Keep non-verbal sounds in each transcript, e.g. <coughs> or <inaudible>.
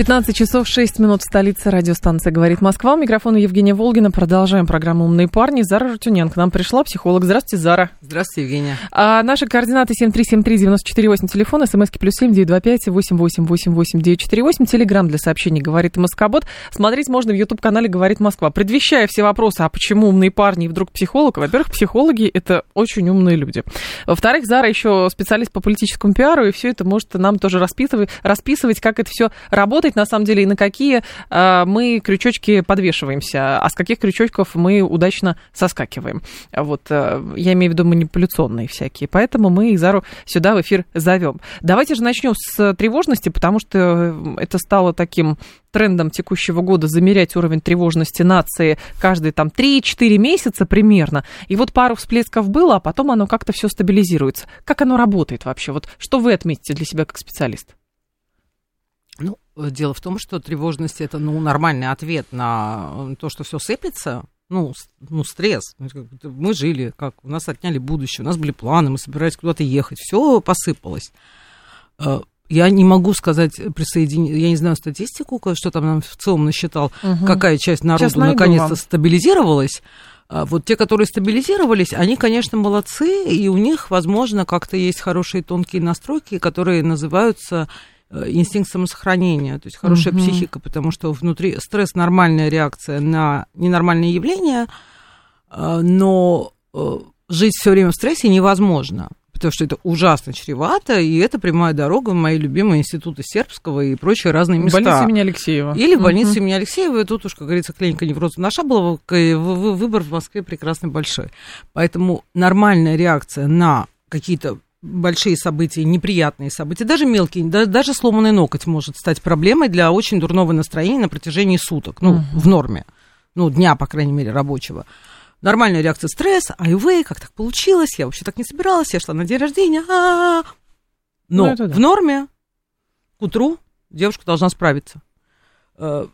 15 часов 6 минут в столице радиостанция «Говорит Москва». У микрофона Евгения Волгина. Продолжаем программу «Умные парни». Зара Рутюнян к нам пришла, психолог. Здравствуйте, Зара. Здравствуйте, Евгения. А наши координаты 7373948, телефон, смски плюс семь девять два пять восемь восемь восемь восемь девять четыре восемь. Телеграмм для сообщений «Говорит Москобот». Смотреть можно в YouTube-канале «Говорит Москва». Предвещая все вопросы, а почему умные парни и вдруг психолог? Во-первых, психологи – это очень умные люди. Во-вторых, Зара еще специалист по политическому пиару, и все это может нам тоже расписывать, расписывать как это все работает работать, на самом деле, и на какие э, мы крючочки подвешиваемся, а с каких крючочков мы удачно соскакиваем. Вот, э, я имею в виду манипуляционные всякие. Поэтому мы Изару сюда в эфир зовем. Давайте же начнем с тревожности, потому что это стало таким трендом текущего года замерять уровень тревожности нации каждые там 3-4 месяца примерно. И вот пару всплесков было, а потом оно как-то все стабилизируется. Как оно работает вообще? Вот что вы отметите для себя как специалист? Ну, дело в том, что тревожность это ну, нормальный ответ на то, что все сыпется. Ну, ну, стресс. Мы жили, как у нас отняли будущее, у нас были планы, мы собирались куда-то ехать, все посыпалось. Э, я не могу сказать присоединить, я не знаю статистику, что там нам в целом насчитал, угу. какая часть народу наконец-то стабилизировалась. А вот те, которые стабилизировались, они, конечно, молодцы, и у них, возможно, как-то есть хорошие тонкие настройки, которые называются Э, инстинкт самосохранения, то есть хорошая угу. психика, потому что внутри стресс нормальная реакция на ненормальные явления, э, но э, жить все время в стрессе невозможно, потому что это ужасно чревато, и это прямая дорога в мои любимые институты сербского и прочие разные места. Больница имени Алексеева. Или в больнице имени Алексеева, и тут уж, как говорится, клиника невроза наша была, выбор в Москве прекрасный большой. Поэтому нормальная реакция на какие-то большие события, неприятные события, даже мелкие, да, даже сломанный ноготь может стать проблемой для очень дурного настроения на протяжении суток, ну, uh-huh. в норме, ну, дня, по крайней мере, рабочего. Нормальная реакция стресс, ай как так получилось, я вообще так не собиралась, я шла на день рождения, а но ну, да. в норме к утру девушка должна справиться э,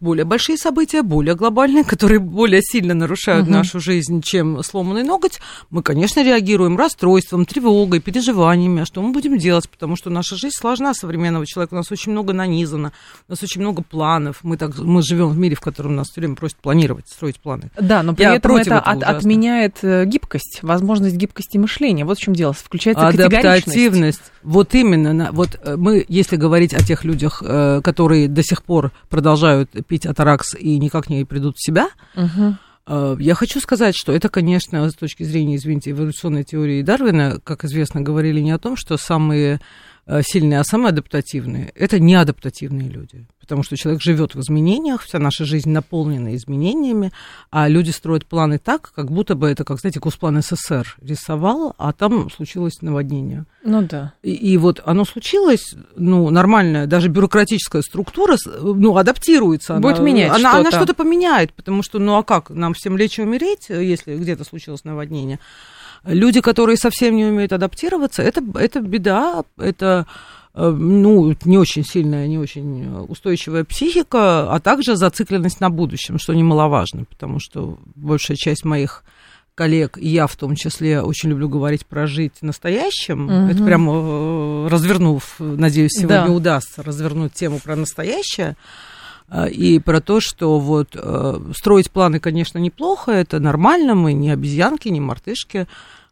более большие события, более глобальные, которые более сильно нарушают угу. нашу жизнь, чем сломанный ноготь, мы, конечно, реагируем расстройством, тревогой, переживаниями. А что мы будем делать? Потому что наша жизнь сложна современного человека. У нас очень много нанизано, у нас очень много планов. Мы, так, мы живем в мире, в котором нас все время просят планировать, строить планы. Да, но при Я этом это от, отменяет э, гибкость, возможность гибкости мышления. Вот в чем дело. Включается Адаптативность. Вот именно. Вот э, мы, если говорить о тех людях, э, которые до сих пор продолжают пить атаракс и никак не придут в себя. Угу. Я хочу сказать, что это, конечно, с точки зрения, извините, эволюционной теории Дарвина, как известно, говорили не о том, что самые э, сильные, а самые адаптативные – это неадаптативные люди потому что человек живет в изменениях, вся наша жизнь наполнена изменениями, а люди строят планы так, как будто бы это, как, знаете, Кусплан СССР рисовал, а там случилось наводнение. Ну да. И, и вот оно случилось, ну, нормальная, даже бюрократическая структура, ну, адаптируется. Будет она, менять она, что-то. Она что-то поменяет, потому что, ну, а как, нам всем лечь и умереть, если где-то случилось наводнение? Люди, которые совсем не умеют адаптироваться, это, это беда, это ну, не очень сильная, не очень устойчивая психика, а также зацикленность на будущем, что немаловажно, потому что большая часть моих коллег, и я в том числе, очень люблю говорить про жить настоящим. Угу. Это прямо э, развернув, надеюсь, сегодня да. удастся развернуть тему про настоящее э, и про то, что вот строить планы, конечно, неплохо, это нормально, мы не обезьянки, не мартышки,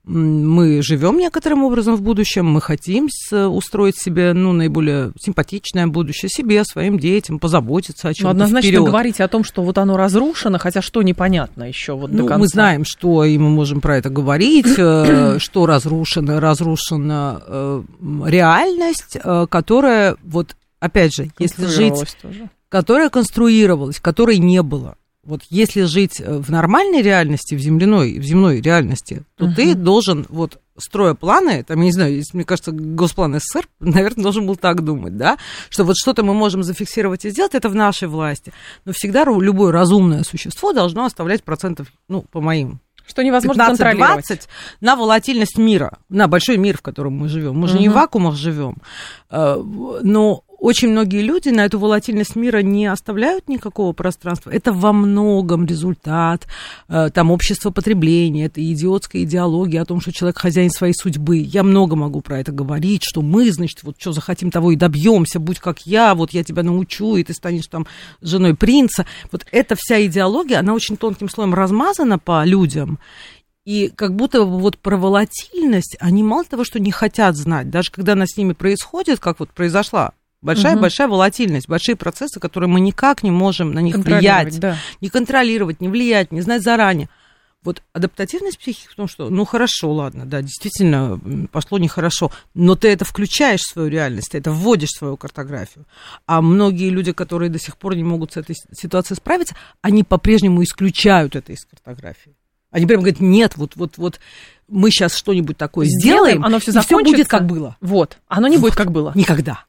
мы живем некоторым образом в будущем, мы хотим устроить себе ну, наиболее симпатичное будущее себе, своим детям, позаботиться о чем-то. Ну, однозначно вперед. говорить о том, что вот оно разрушено, хотя что непонятно еще вот ну, до конца. Мы знаем, что, и мы можем про это говорить, э, <clears throat> что разрушено, разрушена э, реальность, э, которая, вот опять же, если жить, тоже. которая конструировалась, которой не было вот если жить э, в нормальной реальности, в земляной, в земной реальности, то угу. ты должен вот строя планы, там, я не знаю, мне кажется, Госплан СССР, <laughs> наверное, должен был так думать, да, что вот что-то мы можем зафиксировать и сделать, это в нашей власти. Но всегда любое разумное существо должно оставлять процентов, ну, по моим что невозможно 15-20 на волатильность мира, на большой мир, в котором мы живем. Мы же не в вакуумах живем. Э, но очень многие люди на эту волатильность мира не оставляют никакого пространства. Это во многом результат э, там общества потребления, это идиотская идеология о том, что человек хозяин своей судьбы. Я много могу про это говорить, что мы, значит, вот что захотим, того и добьемся, будь как я, вот я тебя научу, и ты станешь там женой принца. Вот эта вся идеология, она очень тонким слоем размазана по людям. И как будто вот про волатильность они мало того, что не хотят знать, даже когда она с ними происходит, как вот произошла Большая-большая угу. волатильность, большие процессы, которые мы никак не можем на них влиять, да. не контролировать, не влиять, не знать заранее. Вот адаптативность психики в том, что, ну хорошо, ладно, да, действительно пошло нехорошо, но ты это включаешь в свою реальность, ты это вводишь в свою картографию. А многие люди, которые до сих пор не могут с этой ситуацией справиться, они по-прежнему исключают это из картографии. Они прям говорят, нет, вот, вот, вот мы сейчас что-нибудь такое сделаем, сделаем оно все и все будет как было. Вот, оно не вот. будет как было. Никогда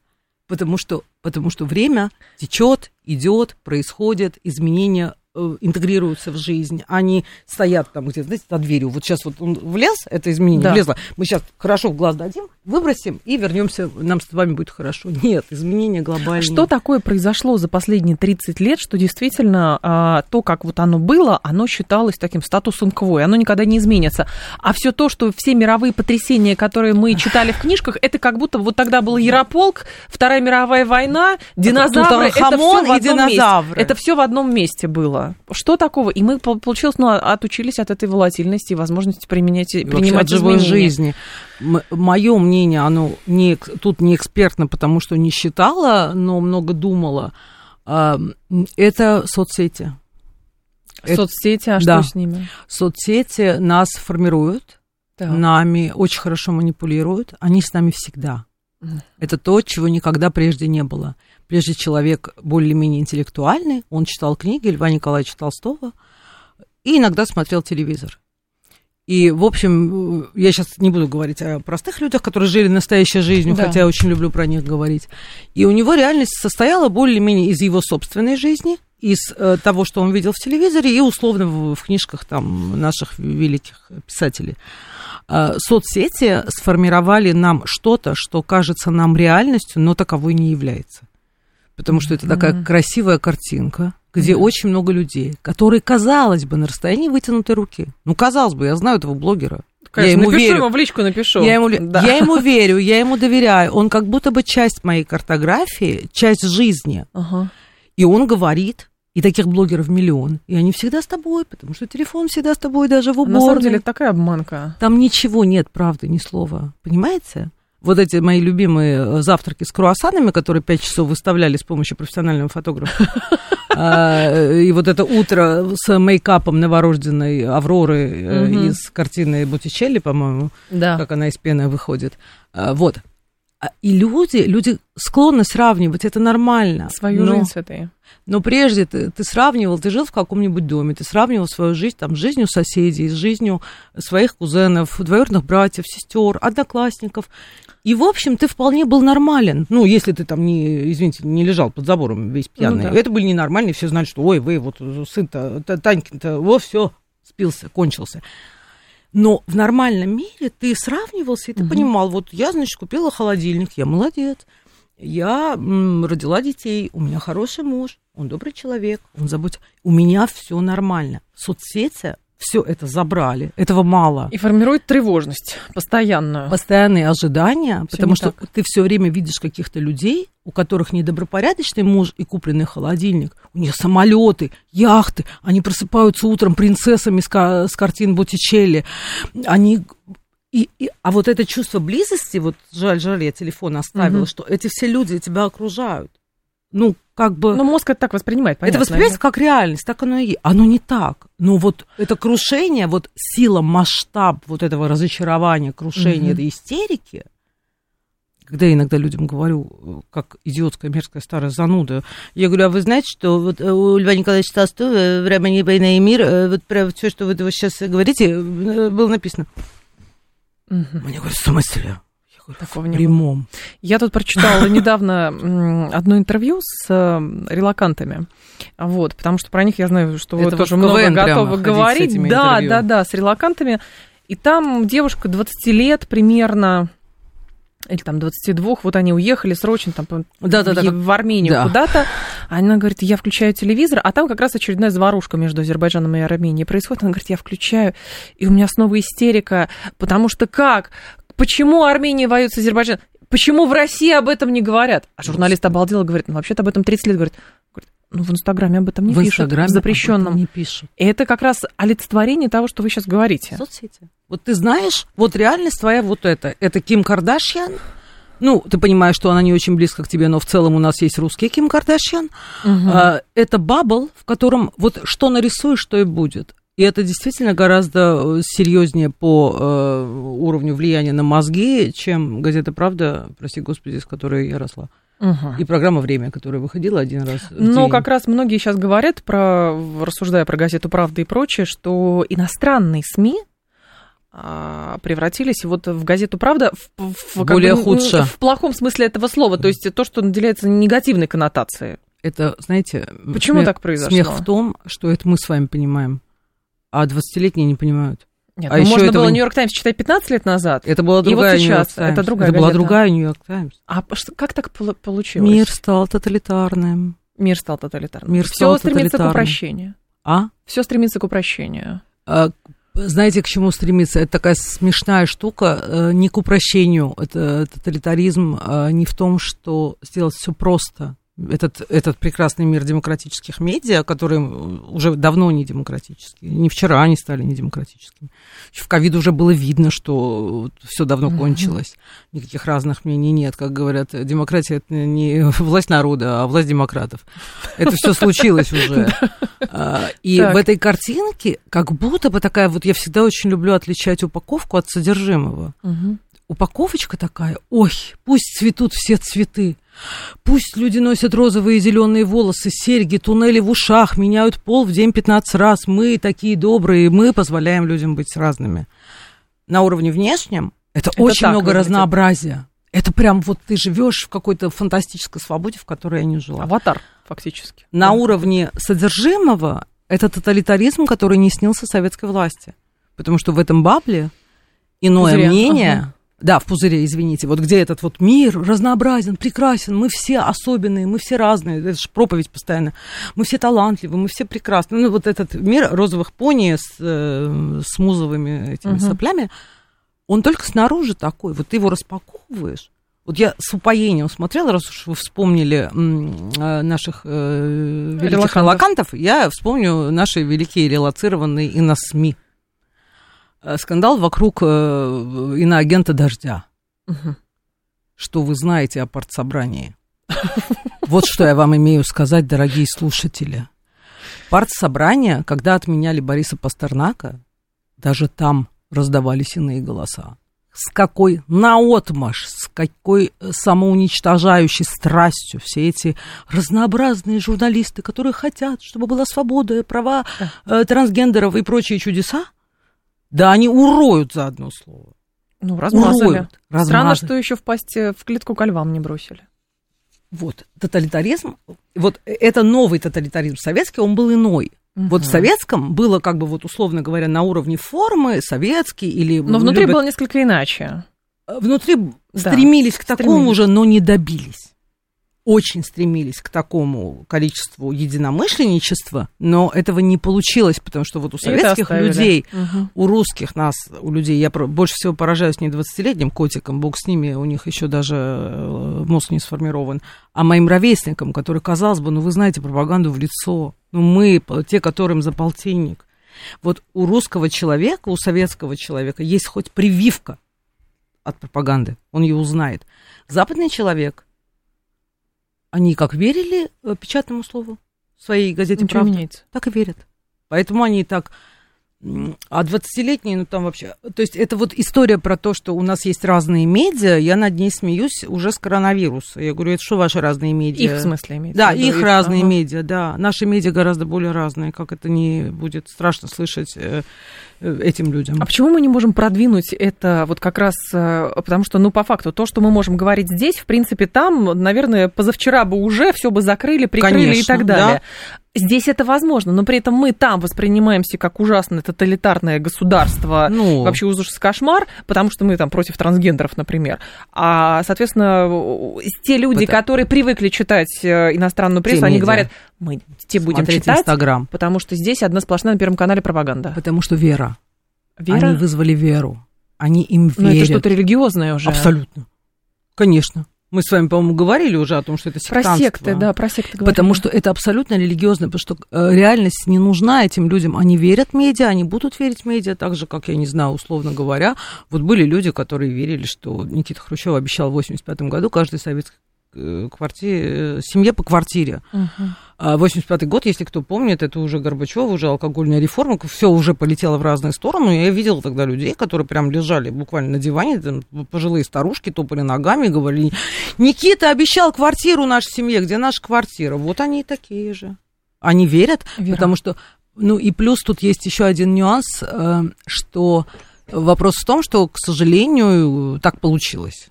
потому что, потому что время течет, идет, происходят изменения Э, интегрируются в жизнь, они стоят там где-то, знаете, за дверью. Вот сейчас вот он влез, это изменение да. влезло, мы сейчас хорошо в глаз дадим, выбросим и вернемся, нам с вами будет хорошо. Нет, изменения глобальные. Что такое произошло за последние 30 лет, что действительно а, то, как вот оно было, оно считалось таким статусом кво, и оно никогда не изменится. А все то, что все мировые потрясения, которые мы читали в книжках, это как будто вот тогда был Ярополк, Вторая мировая война, динозавры, это все в одном месте. Это все в одном месте было. Что такого? И мы, получилось, ну, отучились от этой волатильности и возможности применять, и принимать живой жизни. Мое мнение, оно не, тут не экспертно, потому что не считала, но много думала. А, это соцсети. Соцсети, а да. что с ними? Соцсети нас формируют, так. нами очень хорошо манипулируют, они с нами всегда. Это то, чего никогда прежде не было прежде человек более-менее интеллектуальный, он читал книги Льва Николаевича Толстого и иногда смотрел телевизор. И, в общем, я сейчас не буду говорить о простых людях, которые жили настоящей жизнью, да. хотя я очень люблю про них говорить. И у него реальность состояла более-менее из его собственной жизни, из э, того, что он видел в телевизоре, и условно в, в книжках там, наших великих писателей. Э, соцсети сформировали нам что-то, что кажется нам реальностью, но таковой не является потому что это такая mm-hmm. красивая картинка, где mm-hmm. очень много людей, которые, казалось бы, на расстоянии вытянутой руки. Ну, казалось бы, я знаю этого блогера. Конечно, я ему напишу верю. ему в личку, напишу. Я ему, да. я ему <laughs> верю, я ему доверяю. Он как будто бы часть моей картографии, часть жизни. Ага. И он говорит, и таких блогеров миллион. И они всегда с тобой, потому что телефон всегда с тобой, даже в уборной. На самом деле, это такая обманка. Там ничего нет, правда, ни слова. Понимаете? Вот эти мои любимые э, завтраки с круассанами, которые пять часов выставляли с помощью профессионального фотографа. <laughs> А, и вот это утро с мейкапом новорожденной Авроры э, из картины Боттичелли, по-моему, как она из пены выходит. А, вот. А, и люди, люди склонны сравнивать, это нормально. Свою но, жизнь с этой. Но прежде ты, ты сравнивал, ты жил в каком-нибудь доме, ты сравнивал свою жизнь там, с жизнью соседей, с жизнью своих кузенов, двоюродных братьев, сестер, одноклассников. И, в общем, ты вполне был нормален. Ну, если ты там не, извините, не лежал под забором весь ну пьяный. Ну, да. Это были ненормальные, все знали, что, ой, вы, вот сын-то, Танькин-то, во, все, спился, кончился. Но в нормальном мире ты сравнивался, и ты угу. понимал, вот я, значит, купила холодильник, я молодец. Я родила детей, у меня хороший муж, он добрый человек, он заботится. У меня все нормально. Соцсети все это забрали, этого мало. И формирует тревожность постоянную. Постоянные ожидания, всё потому что так. ты все время видишь каких-то людей, у которых недобропорядочный муж и купленный холодильник, у них самолеты, яхты, они просыпаются утром принцессами с, с картин Боттичелли, они и, и, а вот это чувство близости, вот жаль, жаль, я телефон оставила, угу. что эти все люди тебя окружают ну, как бы... Ну, мозг это так воспринимает, понятно. Это воспринимается как реальность, так оно и есть. Оно не так. Но вот это крушение, вот сила, масштаб вот этого разочарования, крушения, mm этой истерики, когда я иногда людям говорю, как идиотская, мерзкая старая зануда, я говорю, а вы знаете, что вот у Льва Николаевича Толстого в романе «Война и мир» вот про все, что вы сейчас говорите, было написано. Мгм. Мне говорят, в смысле? Такого не было. прямом. Я тут прочитала <laughs> недавно одно интервью с э, релакантами. Вот, потому что про них я знаю, что вы тоже много готовы говорить. Да, интервью. да, да, с релакантами. И там девушка 20 лет примерно, или там 22, вот они уехали срочно там Да-да-да, в, как- в Армению да. куда-то. Она говорит, я включаю телевизор, а там как раз очередная заварушка между Азербайджаном и Арменией происходит. Она говорит, я включаю, и у меня снова истерика, потому что как? Почему Армения воюет с Азербайджаном? Почему в России об этом не говорят? А журналист обалдел и говорит, ну вообще-то об этом 30 лет говорит. Говорит, ну в Инстаграме об этом не в пишут, Инстаграме в запрещенном. об этом не пишут. И это как раз олицетворение того, что вы сейчас говорите. Соцсети. Вот ты знаешь, вот реальность твоя вот это. Это Ким Кардашьян. Ну, ты понимаешь, что она не очень близко к тебе, но в целом у нас есть русский Ким Кардашьян. А, это бабл, в котором вот что нарисуешь, что и будет. И это действительно гораздо серьезнее по э, уровню влияния на мозги, чем газета «Правда», прости господи, с которой я росла. Мгм. И программа «Время», которая выходила один раз в Но день. как раз многие сейчас говорят, про, рассуждая про газету «Правда» и прочее, что иностранные СМИ а, превратились вот в газету «Правда» в, в- как Более бы, н- худше. В плохом смысле этого слова, то есть то, что наделяется негативной коннотацией. Это, знаете... Почему смех- так произошло? Смех в том, что это мы с вами понимаем, а 20-летние не понимают. Нет, А ну, ещё можно было не- «Нью-Йорк Таймс» читать 15 лет назад, Это была И вот другая сейчас это другая Это была газета. другая «Нью-Йорк Таймс». а что- как так полу- получилось? Мир стал тоталитарным. Мир стал тоталитарным. Мир Все стал стремится к упрощению. А? Все стремится к упрощению. А, Знаете, к чему стремиться? Это такая смешная штука, э, не к упрощению. Это тоталитаризм а, не в том, что сделать все просто. Этот, этот прекрасный мир демократических медиа, которые уже давно не демократические, не вчера они стали не демократическими. В ковид уже было видно, что все давно кончилось. Никаких разных мнений нет. Как говорят, демократия это не власть народа, а власть демократов. Это все случилось уже. <laughs> А, И в этой картинке как будто бы такая, вот я всегда очень люблю отличать упаковку от содержимого. Упаковочка такая, ой, пусть цветут все цветы. Пусть люди носят розовые и зеленые волосы, серьги, туннели в ушах, меняют пол в день 15 раз. Мы такие добрые, мы позволяем людям быть разными. На уровне внешнем это, Это очень так много выглядит. разнообразия. Это прям вот ты живешь в какой-то фантастической свободе, в которой я не жила. Аватар, фактически. На Да. уровне содержимого это тоталитаризм, который не снился советской власти. Потому что в этом бабле иное Пузыре, мнение... ага. Да, в пузыре, извините. Вот где этот вот мир разнообразен, прекрасен, мы все особенные, мы все разные. Это же проповедь постоянно. Мы все талантливы, мы все прекрасны. Ну, вот этот мир розовых пони с, э, с музовыми этими Мгм. соплями, он только снаружи такой. Вот ты его распаковываешь. Вот я с упоением смотрела, раз уж вы вспомнили э, наших э, великих Релакантов. релакантов, я вспомню наши великие релацированные иносми. Э, Скандал вокруг э, иноагента «Дождя». Что вы знаете о партсобрании? <laughs> Вот что я вам имею сказать, дорогие слушатели. Партсобрание, когда отменяли Бориса Пастернака, даже там раздавались иные голоса. С какой наотмашь, с какой э, самоуничтожающей страстью все эти разнообразные журналисты, которые хотят, чтобы была свобода, права э, трансгендеров и прочие чудеса, да они уроют за одно слово. Ну, размазали. Уроют. Странно, размазали. что еще впасть э, в клетку ко львам не бросили. Вот, тоталитаризм, вот это новый тоталитаризм советский, он был иной. Вот в советском было, как бы вот условно говоря, на уровне формы, советский или... Но внутри любят- было несколько иначе. Внутри Да, стремились к такому стремились. же, но не добились. Очень стремились к такому количеству единомышленничества, но этого не получилось, потому что вот у советских людей Мгм. у русских нас, у людей, я больше всего поражаюсь не 20-летним котикам, бог с ними, у них еще даже э, мозг не сформирован, а моим ровесникам, которые, казалось бы, ну вы знаете пропаганду в лицо, ну мы, те, которым за полтинник. Вот у русского человека, у советского человека есть хоть прививка от пропаганды, он ее узнает. Западный человек, они как верили э, печатному слову в своей газете Ничего «Правда», меняется. так и верят. Поэтому они так А 20-летние, ну там вообще... То есть это вот история про то, что у нас есть разные медиа, я над ней смеюсь уже с коронавируса. Я говорю, это что ваши разные медиа? Их в смысле имеется? Да, их разные ага. медиа, да. Наши медиа гораздо более разные, как это не будет страшно слышать э, э, этим людям. А почему мы не можем продвинуть это вот как раз, э, потому что, ну, по факту, то, что мы можем говорить здесь, в принципе, там, наверное, позавчера бы уже все бы закрыли, прикрыли Конечно, и так далее. Да. Здесь это возможно, но при этом мы там воспринимаемся как ужасное тоталитарное государство, ну, вообще ужас кошмар, потому что мы там против трансгендеров, например. А, соответственно, те люди, потому... которые привыкли читать э, иностранную прессу, они говорят, мы те будем Смотреть читать, Инстаграм. потому что здесь одна сплошная на Первом канале пропаганда. Потому что вера. Вера? Они вызвали веру. Они им верят. Но это что-то религиозное уже. Абсолютно. Конечно. Мы с вами, по-моему, говорили уже о том, что это сектантство. Про секты, да, про секты говорили. Потому что это абсолютно религиозно, потому что э, реальность не нужна этим людям. Они верят медиа, они будут верить в медиа, так же, как, я не знаю, условно говоря, вот были люди, которые верили, что Никита Хрущев обещал в 85 году каждой советской э, квартире, э, семье по квартире. Uh-huh. 85-й год, если кто помнит, это уже Горбачев, уже алкогольная реформа, все уже полетело в разные стороны. Я видела тогда людей, которые прям лежали буквально на диване, там, пожилые старушки топали ногами, говорили, Никита обещал квартиру нашей семье, где наша квартира? Вот они и такие же. Они верят, Вера. потому что... Ну и плюс тут есть еще один нюанс, э, что вопрос в том, что, к сожалению, так получилось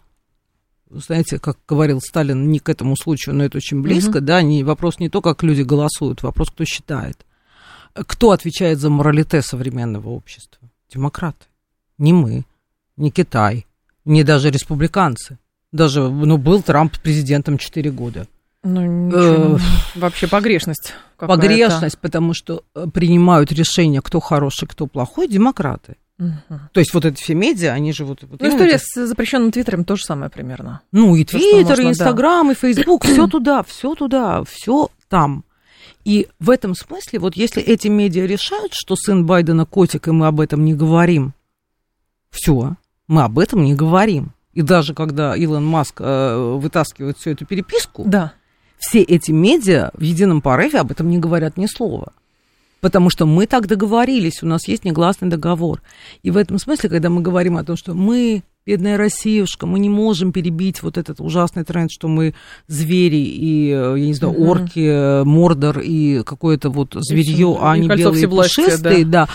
знаете, как говорил Сталин, не к этому случаю, но это очень близко, угу. да, не, вопрос не то, как люди голосуют, вопрос, кто считает. Кто отвечает за моралите современного общества? Демократы. Не мы, не Китай, не даже республиканцы. Даже, ну, был Трамп президентом 4 года. Ну, ничего, э, вообще погрешность. Погрешность, потому что э, принимают решение, кто хороший, кто плохой, демократы. Угу. То есть вот эти все медиа, они же вот... вот ну, история с запрещенным твиттером то же самое примерно. Ну, и твиттер, и инстаграм, да. и фейсбук, <clears throat> все туда, все туда, все там. И в этом смысле, вот если эти медиа решают, что сын Байдена котик, и мы об этом не говорим, все, мы об этом не говорим. И даже когда Илон Маск э, вытаскивает всю эту переписку, да. все эти медиа в едином порыве об этом не говорят ни слова. Потому что мы так договорились, у нас есть негласный договор. И в этом смысле, когда мы говорим о том, что мы, бедная Россиюшка, мы не можем перебить вот этот ужасный тренд, что мы звери и, я не знаю, угу. орки, мордор и какое-то вот зверье, а не белые пушистые, да. да.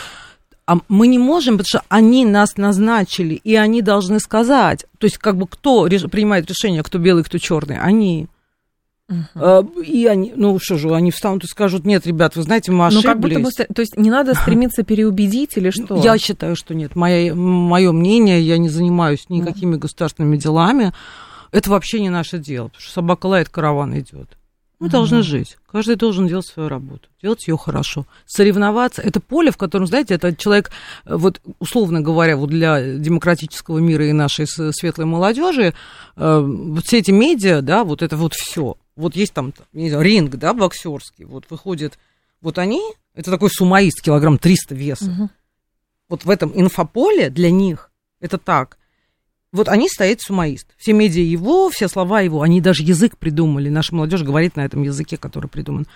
А мы не можем, потому что они нас назначили, и они должны сказать. То есть, как бы кто принимает решение, кто белый, кто черный? Они. Uh-huh. И они, ну что же, они встанут и скажут, нет, ребят, вы знаете, мы ошиблись. Ну, как будто бы, то есть не надо стремиться <laughs> переубедить или что? Я считаю, что нет. Мое, мое мнение, я не занимаюсь никакими uh-huh. государственными делами. Это вообще не наше дело, потому что собака лает, караван идет. Мы uh-huh. должны жить. Каждый должен делать свою работу, делать ее хорошо. Соревноваться. Это поле, в котором, знаете, это человек, вот условно говоря, вот для демократического мира и нашей светлой молодежи, э, вот все эти медиа, да, вот это вот все вот есть там, не знаю, ринг, да, боксерский, вот выходит, вот они, это такой сумаист, килограмм 300 веса. Угу. Вот в этом инфополе для них это так. Вот они стоят сумаист. Все медиа его, все слова его, они даже язык придумали. Наша молодежь говорит на этом языке, который придуман.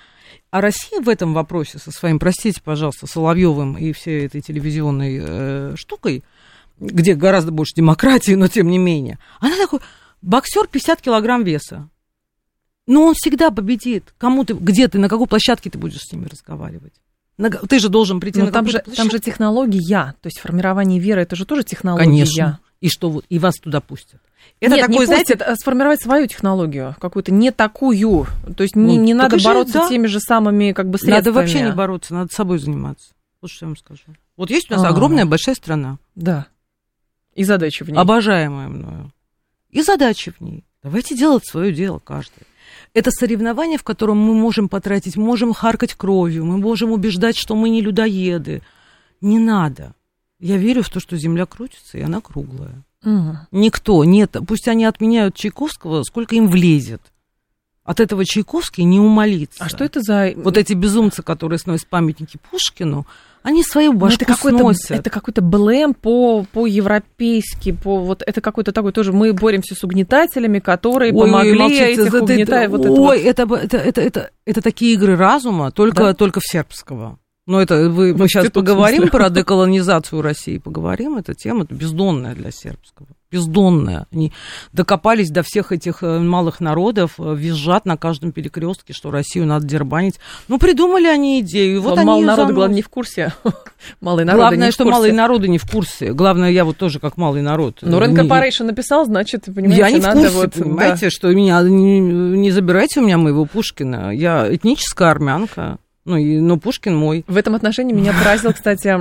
А Россия в этом вопросе со своим, простите, пожалуйста, Соловьевым и всей этой телевизионной э, штукой, где гораздо больше демократии, но тем не менее, она такой, боксер 50 килограмм веса. Но он всегда победит. Кому ты, где ты, на какой площадке ты будешь с ними разговаривать? На, ты же должен прийти Но на там же, там же технология, то есть формирование веры, это же тоже технология. Конечно. И что вот, и вас туда пустят. Это Нет, такой, не знаете, пустят, а сформировать свою технологию, какую-то не такую. То есть ну, не, не надо бороться да. теми же самыми как бы средствами. Надо вообще не бороться, надо собой заниматься. Вот что я вам скажу. Вот есть у нас А-а-а. огромная большая страна. Да. И задачи в ней. Обожаемая мною. И задачи в ней. Давайте делать свое дело каждый. Это соревнование, в котором мы можем потратить, можем харкать кровью, мы можем убеждать, что мы не людоеды. Не надо. Я верю в то, что Земля крутится, и она круглая. Угу. Никто, нет, пусть они отменяют Чайковского, сколько им влезет. От этого Чайковский не умолится. А что это за... Вот эти безумцы, которые сносят памятники Пушкину, они свою ну, башку это какой-то, сносят. Это какой-то блэм по, по-европейски, по вот это какой-то такой тоже. Мы боремся с угнетателями, которые ой, помогли ой, молчите, этих это, угнетать. Это, вот ой, это, вот. это, это, это, это, это такие игры разума, только, да? только в сербского. Ну, это вы, мы сейчас в поговорим про деколонизацию России, поговорим. Эта тема бездонная для сербского. Бездонная. Они докопались до всех этих э, малых народов, э, визжат на каждом перекрестке, что Россию надо дербанить. Ну, придумали они идею. и Вот они народа, заносят. главное, не в курсе. <laughs> Малый народ Главное, в что малые народы не в курсе. Главное, я вот тоже как малый народ. Ну, Rent Не- Corporation написал, значит, понимаете, я не в надо курсе, вот... понимаете, что меня не, не забирайте у меня моего Пушкина. Я этническая армянка. Ну, и, но Пушкин мой. В этом отношении меня поразил, кстати,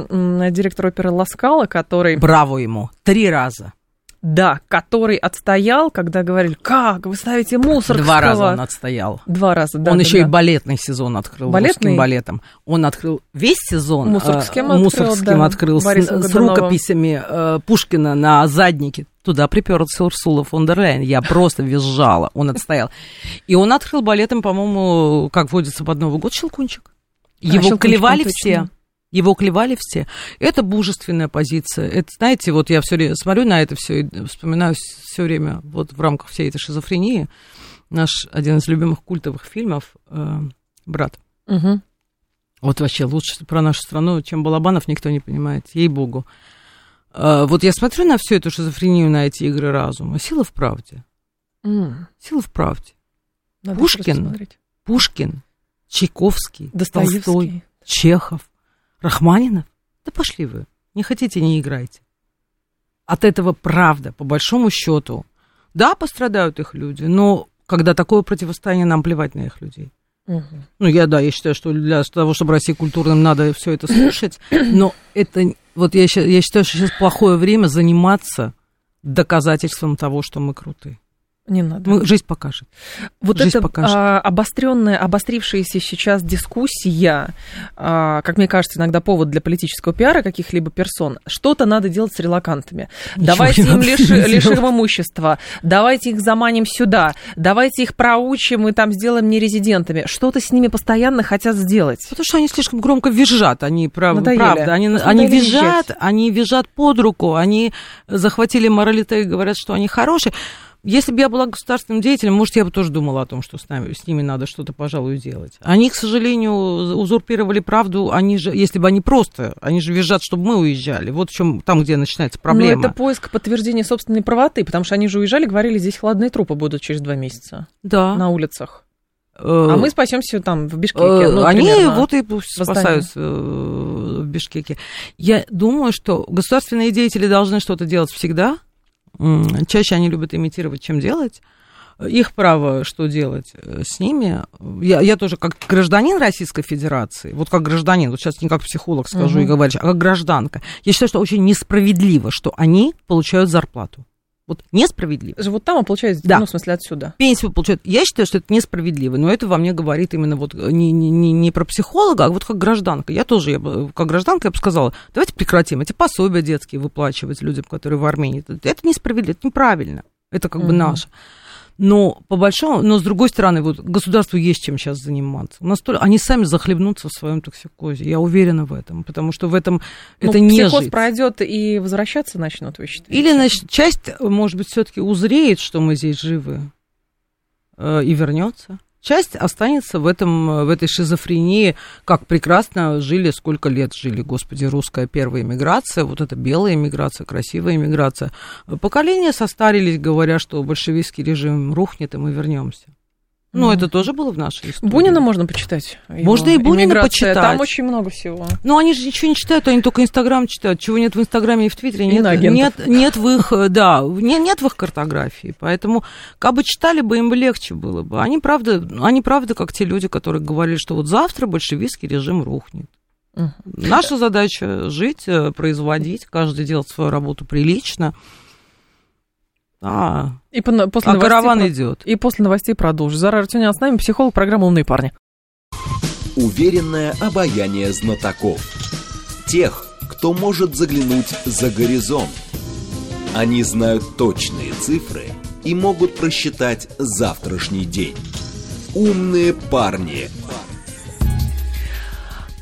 директор оперы Ласкала, который, Браво ему. Три раза. Да, который отстоял, когда говорили, как вы ставите мусор Два раза он отстоял. Два раза, да. он да, еще да. и балетный сезон открыл Балетный? русским балетом. Он открыл весь сезон. Мусоргским э, открыл, Мусоргским да, открыл с, с рукописями э, Пушкина на заднике. Туда приперлась Урсула фон дер Ляйен. Я просто визжала. Он отстоял. И он открыл балетом, по-моему, как водится под Новый год, Щелкунчик. А, Его «Щелкунчик», клевали все. Его клевали все. Это мужественная позиция. Это, знаете, вот я все время смотрю на это все и вспоминаю все время, вот в рамках всей этой шизофрении, наш один из любимых культовых фильмов э, «Брат». Мгм. Вот вообще лучше про нашу страну, чем Балабанов, никто не понимает, ей-богу. Э, вот я смотрю на всю эту шизофрению, на эти игры разума. Сила в правде. М, Сила в правде. надо Пушкин. Пушкин, Чайковский, Толстой, Достоевский. Чехов, Рахманинов. Да пошли вы. Не хотите, не играйте. От этого правда, по большому счету. Да, пострадают их люди, но когда такое противостояние, нам плевать на их людей. Мгм. Ну, я, да, я считаю, что для того, чтобы Россия культурным, надо все это слушать. <coughs> Но это, вот я, я считаю, что сейчас плохое время заниматься доказательством того, что мы крутые. Не надо. Мы- жизнь покажет. Вот Жизнь эта покажет. а, обостренная, обострившаяся сейчас дискуссия, а, как мне кажется, иногда повод для политического пиара каких-либо персон. Что-то надо делать с релакантами. Ничего давайте им <laughs> делать. лишим имущества, давайте их заманим сюда, давайте их проучим и там сделаем нерезидентами. Что-то с ними постоянно хотят сделать. Потому что они слишком громко визжат, они прав, Надоели. правда, они, Просто они надоели визжат, визжать. они визжат под руку, они захватили моралите и говорят, что они хорошие. Если бы я была государственным деятелем, может, я бы тоже думала о том, что с, нами, с ними надо что-то, пожалуй, делать. Они, к сожалению, узурпировали правду, они же, если бы они просто, они же визжат, чтобы мы уезжали. Вот в чем там, где начинается проблема. Но это поиск подтверждения собственной правоты, потому что они же уезжали, говорили, здесь хладные трупы будут через два месяца Да. на улицах. Э, А мы спасемся там в Бишкеке. Э, ну, Они примерно. вот и спасаются э, в Бишкеке. Я думаю, что государственные деятели должны что-то делать всегда. Чаще они любят имитировать, чем делать. Их право, что делать э, с ними. Я, я тоже как гражданин Российской Федерации, вот как гражданин, вот сейчас не как психолог скажу Мгм. и говорю, а как гражданка, я считаю, что очень несправедливо, что они получают зарплату. Вот несправедливо. Живут там, а получают, Да. ну, в смысле, отсюда. пенсию получают. Я считаю, что это несправедливо, но это во мне говорит именно вот не, не, не, не про психолога, а вот как гражданка. Я тоже, я бы, как гражданка, я бы сказала, давайте прекратим эти пособия детские выплачивать людям, которые в Армении. Это, несправедливо, это неправильно. Это как бы Мгм. наше. Но по большому, но с другой стороны, вот государству есть чем сейчас заниматься. У нас то- они сами захлебнутся в своем токсикозе. Я уверена в этом, потому что в этом Ну, это не психоз жить. пройдет и возвращаться начнут, вы считаете? Или, значит, часть, может быть, все-таки узреет, что мы здесь живы, э, и вернется. Часть останется в, этом, в этой шизофрении, как прекрасно жили, сколько лет жили, господи, русская первая иммиграция, вот эта белая иммиграция, красивая иммиграция. Поколения состарились, говоря, что большевистский режим рухнет, и мы вернемся. Ну, это тоже было в нашей истории. Бунина можно почитать. Можно его и Бунина «Эмиграция». почитать. Там очень много всего. Ну, они же ничего не читают, они только Инстаграм читают. Чего нет в Инстаграме и в Твиттере, нет, нет, нет в их, э, да, нет, нет в их картографии. Поэтому, как бы читали бы, им бы легче было бы. Они правда, они правда, как те люди, которые говорили, что вот завтра большевистский режим рухнет. Наша задача жить, э, производить, каждый делать свою работу прилично. А, И по- после а новостей караван про- идет. И после новостей продолжу. Зара Артюнян с нами, психолог программы «Умные парни». Уверенное обаяние знатоков. Тех, кто может заглянуть за горизонт. Они знают точные цифры и могут просчитать завтрашний день. Умные парни.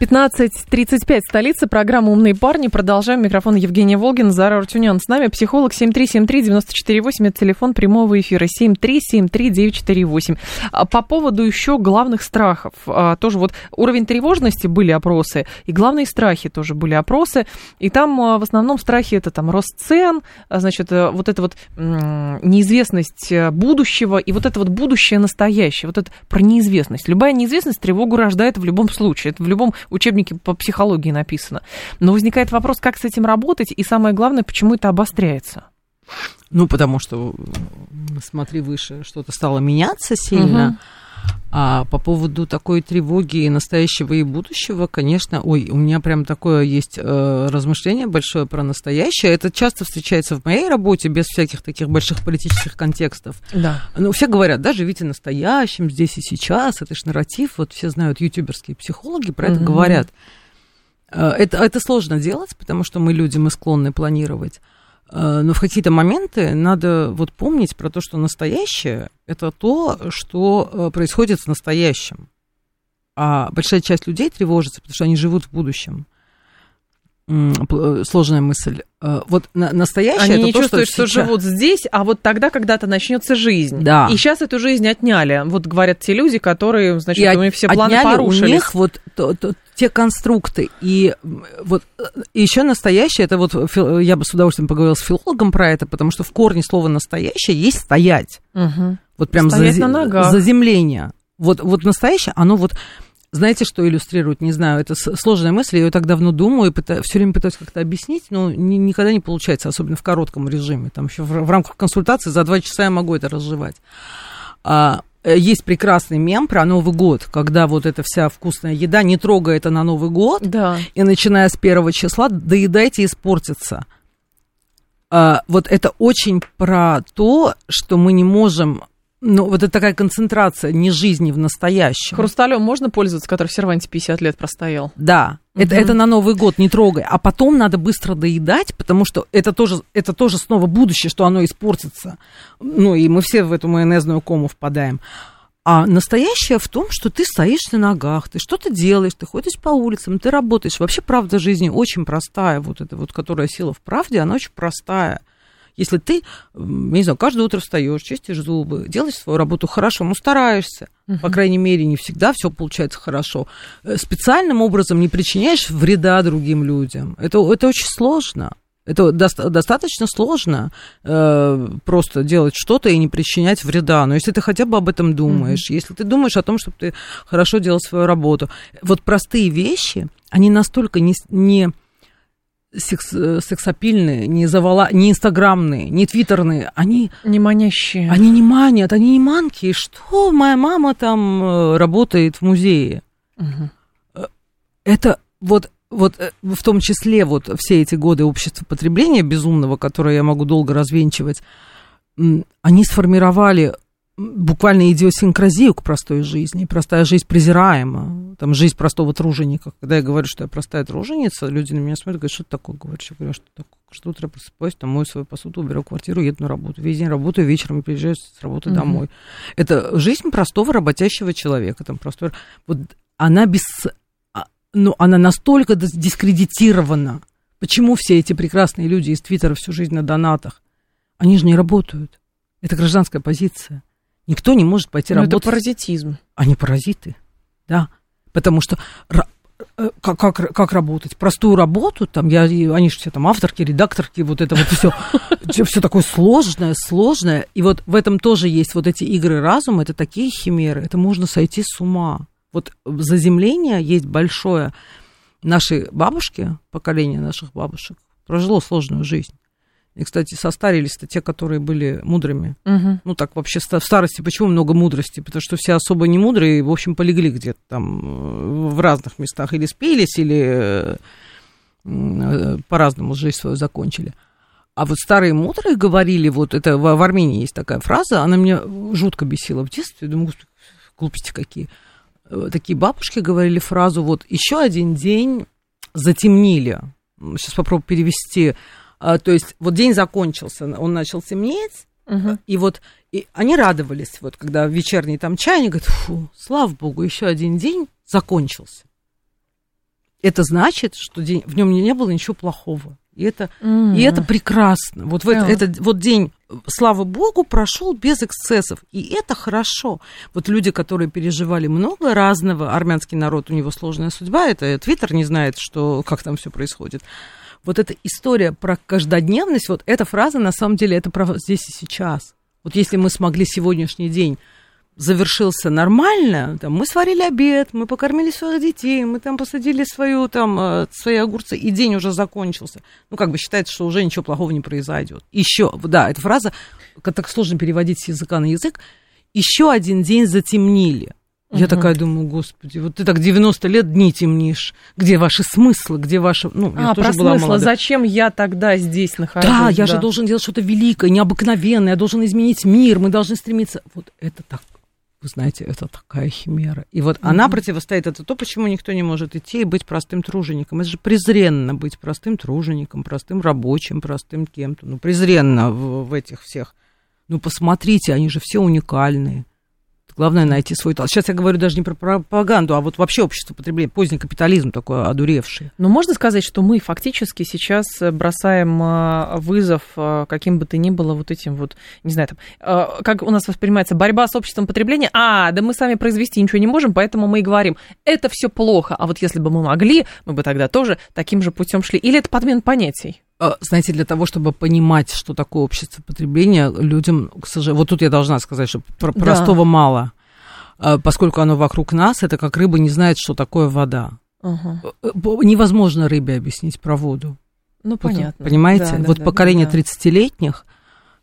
15.35, столица, программа «Умные парни». Продолжаем. Микрофон Евгения Волгин, Зара Артюнян. С нами психолог 7373948, это телефон прямого эфира 7373948. А по поводу еще главных страхов. А, тоже вот уровень тревожности были опросы, и главные страхи тоже были опросы. И там а, в основном страхи это там рост цен, значит, э, вот это вот неизвестность э, будущего, и вот это вот будущее настоящее, вот это про неизвестность. Любая неизвестность тревогу рождает в любом случае. Это в любом учебнике по психологии написано. Но возникает вопрос, как с этим работать, и самое главное, почему это обостряется? Ну, потому что, смотри выше, что-то стало меняться сильно. Угу. А по поводу такой тревоги настоящего и будущего, конечно, ой, у меня прям такое есть э, размышление большое про настоящее. Это часто встречается в моей работе без всяких таких больших политических контекстов. Да. Ну, все говорят, да, живите настоящим, здесь и сейчас, это ж нарратив. Вот все знают, ютуберские психологи про это говорят. Э, это, это сложно делать, потому что мы люди, мы склонны планировать. Э, но в какие-то моменты надо вот помнить про то, что настоящее – это то, что э, происходит с настоящим. А большая часть людей тревожится, потому что они живут в будущем. Э, сложная мысль. Вот настоящее Они это не то, чувствуют, что, что живут здесь, а вот тогда когда-то начнется жизнь. Да. И сейчас эту жизнь отняли. Вот говорят те люди, которые, значит, и у них все планы отняли порушились. у них вот то, то, те конструкты. И вот и еще настоящее, это вот я бы с удовольствием поговорила с филологом про это, потому что в корне слова настоящее есть стоять. Угу. Вот прям стоять за, на ногах. заземление. Вот, вот настоящее, оно вот знаете, что иллюстрирует? Не знаю, это сложная мысль, я ее так давно думаю, и все время пытаюсь как-то объяснить, но ни, никогда не получается, особенно в коротком режиме. Там еще в, в рамках консультации за два часа я могу это разжевать. А, Э, есть прекрасный мем про Новый год, когда вот эта вся вкусная еда, не трогай это на Новый год, да. и начиная с первого числа доедайте и испортится. А, вот это очень про то, что мы не можем ну, вот это такая концентрация не жизни в настоящем. Хрусталем можно пользоваться, который в серванте 50 лет простоял? Да. Угу. Это, это на Новый год, не трогай. А потом надо быстро доедать, потому что это тоже, это тоже снова будущее, что оно испортится. Ну, и мы все в эту майонезную кому впадаем. А настоящее в том, что ты стоишь на ногах, ты что-то делаешь, ты ходишь по улицам, ты работаешь. Вообще правда жизни очень простая, вот эта вот, которая сила в правде, она очень простая. Если ты, не знаю, каждое утро встаешь, чистишь зубы, делаешь свою работу хорошо, ну, стараешься, uh-huh. по крайней мере, не всегда все получается хорошо, э, специальным образом не причиняешь вреда другим людям. Это, это очень сложно. Это до- достаточно сложно э, просто делать что-то и не причинять вреда. Но если ты хотя бы об этом думаешь, mm-hmm. если ты думаешь о том, чтобы ты хорошо делал свою работу, вот простые вещи, они настолько не, не секс, э, сексапильные, не, завола, не инстаграмные, не твиттерные, они... Не манящие. Они не манят, они не манки. Что моя мама там э, работает в музее? Угу. Это вот, вот в том числе вот все эти годы общества потребления безумного, которое я могу долго развенчивать, они сформировали буквально идиосинкразию к простой жизни. Простая жизнь презираема. Там жизнь простого труженика. Когда я говорю, что я простая труженица, люди на меня смотрят, говорят, что ты такое говоришь? Я говорю, что такое? Что утро просыпаюсь, там мою свою посуду, уберу квартиру, еду на работу. Весь день работаю, вечером приезжаю с работы mm-hmm. домой. Это жизнь простого работящего человека. Там простой... Вот она без... А, ну, она настолько дискредитирована. Почему все эти прекрасные люди из Твиттера всю жизнь на донатах? Они же не работают. Это гражданская позиция. Никто не может пойти Но работать. Это паразитизм. Они паразиты, да. Потому что э, как, как, как работать? Простую работу, там, я, они же все там авторки, редакторки, вот это вот все, <laughs> все такое сложное, сложное. И вот в этом тоже есть вот эти игры разума, это такие химеры, это можно сойти с ума. Вот заземление есть большое. Наши бабушки, поколение наших бабушек, прожило сложную жизнь. И, кстати, состарились-то те, которые были мудрыми. Угу. Ну, так вообще в старости почему много мудрости? Потому что все особо не мудрые, в общем, полегли где-то там э, в разных местах. Или спелись, или э, по-разному жизнь свою закончили. А вот старые мудрые говорили, вот это в, Армении есть такая фраза, она меня жутко бесила в детстве. Думаю, глупости какие. Э, такие бабушки говорили фразу, вот еще один день затемнили. Сейчас попробую перевести то есть вот день закончился, он начал темнеть, угу. и вот и они радовались, вот когда вечерний там чай, они говорят, фу, слава богу, еще один день закончился. это значит, что день, в нем не было ничего плохого. И это, mm-hmm. и это прекрасно. Вот yeah. этот вот день, слава богу, прошел без эксцессов. И это хорошо. Вот люди, которые переживали много разного, армянский народ, у него сложная судьба, это Твиттер не знает, что, как там все происходит. Вот эта история про каждодневность, вот эта фраза, на самом деле, это про здесь и сейчас. Вот если мы смогли сегодняшний день завершился нормально, там, мы сварили обед, мы покормили своих детей, мы там посадили свою, там, э, свои огурцы, и день уже закончился. Ну, как бы считается, что уже ничего плохого не произойдет. Еще, да, эта фраза, так сложно переводить с языка на язык, еще один день затемнили. Я угу. такая думаю, господи, вот ты так 90 лет дни темнишь. Где ваши смыслы, где ваши... Ну, я а, тоже про была смысл. Молода. Зачем я тогда здесь нахожусь? Да, я да. же должен делать что-то великое, необыкновенное, я должен изменить мир, мы должны стремиться... Вот это так вы знаете, это такая химера. И вот mm-hmm. она противостоит, это то, почему никто не может идти и быть простым тружеником. Это же презренно быть простым тружеником, простым рабочим, простым кем-то. Ну, презренно в, в этих всех. Ну, посмотрите, они же все уникальные. Главное найти свой талант. Сейчас я говорю даже не про пропаганду, а вот вообще общество потребления, поздний капитализм такой одуревший. Но можно сказать, что мы фактически сейчас бросаем а, вызов а, каким бы то ни было вот этим вот, не знаю, там, а, как у нас воспринимается борьба с обществом потребления. А, да мы сами произвести ничего не можем, поэтому мы и говорим, это все плохо. А вот если бы мы могли, мы бы тогда тоже таким же путем шли. Или это подмен понятий? Знаете, для того, чтобы понимать, что такое общество потребления, людям, к сожалению, вот тут я должна сказать, что про- да. простого мало, поскольку оно вокруг нас, это как рыба не знает, что такое вода. Угу. Невозможно рыбе объяснить про воду. Ну, понятно. Вот, понимаете? Да, вот да, поколение да. 30-летних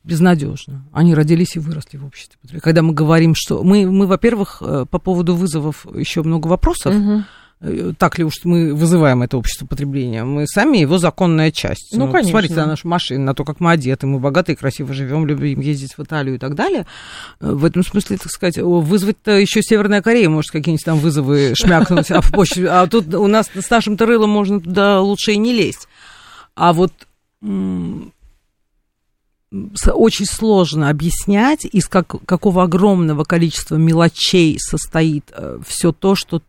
безнадежно. Они родились и выросли в обществе. Когда мы говорим, что мы, мы во-первых, э, по поводу вызовов еще много вопросов. Угу. Э, так ли уж мы вызываем это общество потребления, мы сами его законная часть. Ну, ну конечно. Смотрите на нашу машину, на то, как мы одеты, мы богатые, красиво живем, любим ездить в Италию и так далее. Э, в этом смысле, так сказать, вызвать-то еще Северная Корея может какие-нибудь там вызовы шмякнуть, а, а тут у нас с нашим рылом можно туда лучше и не лезть. А вот очень сложно объяснять, из как, какого огромного количества мелочей состоит э, все то, что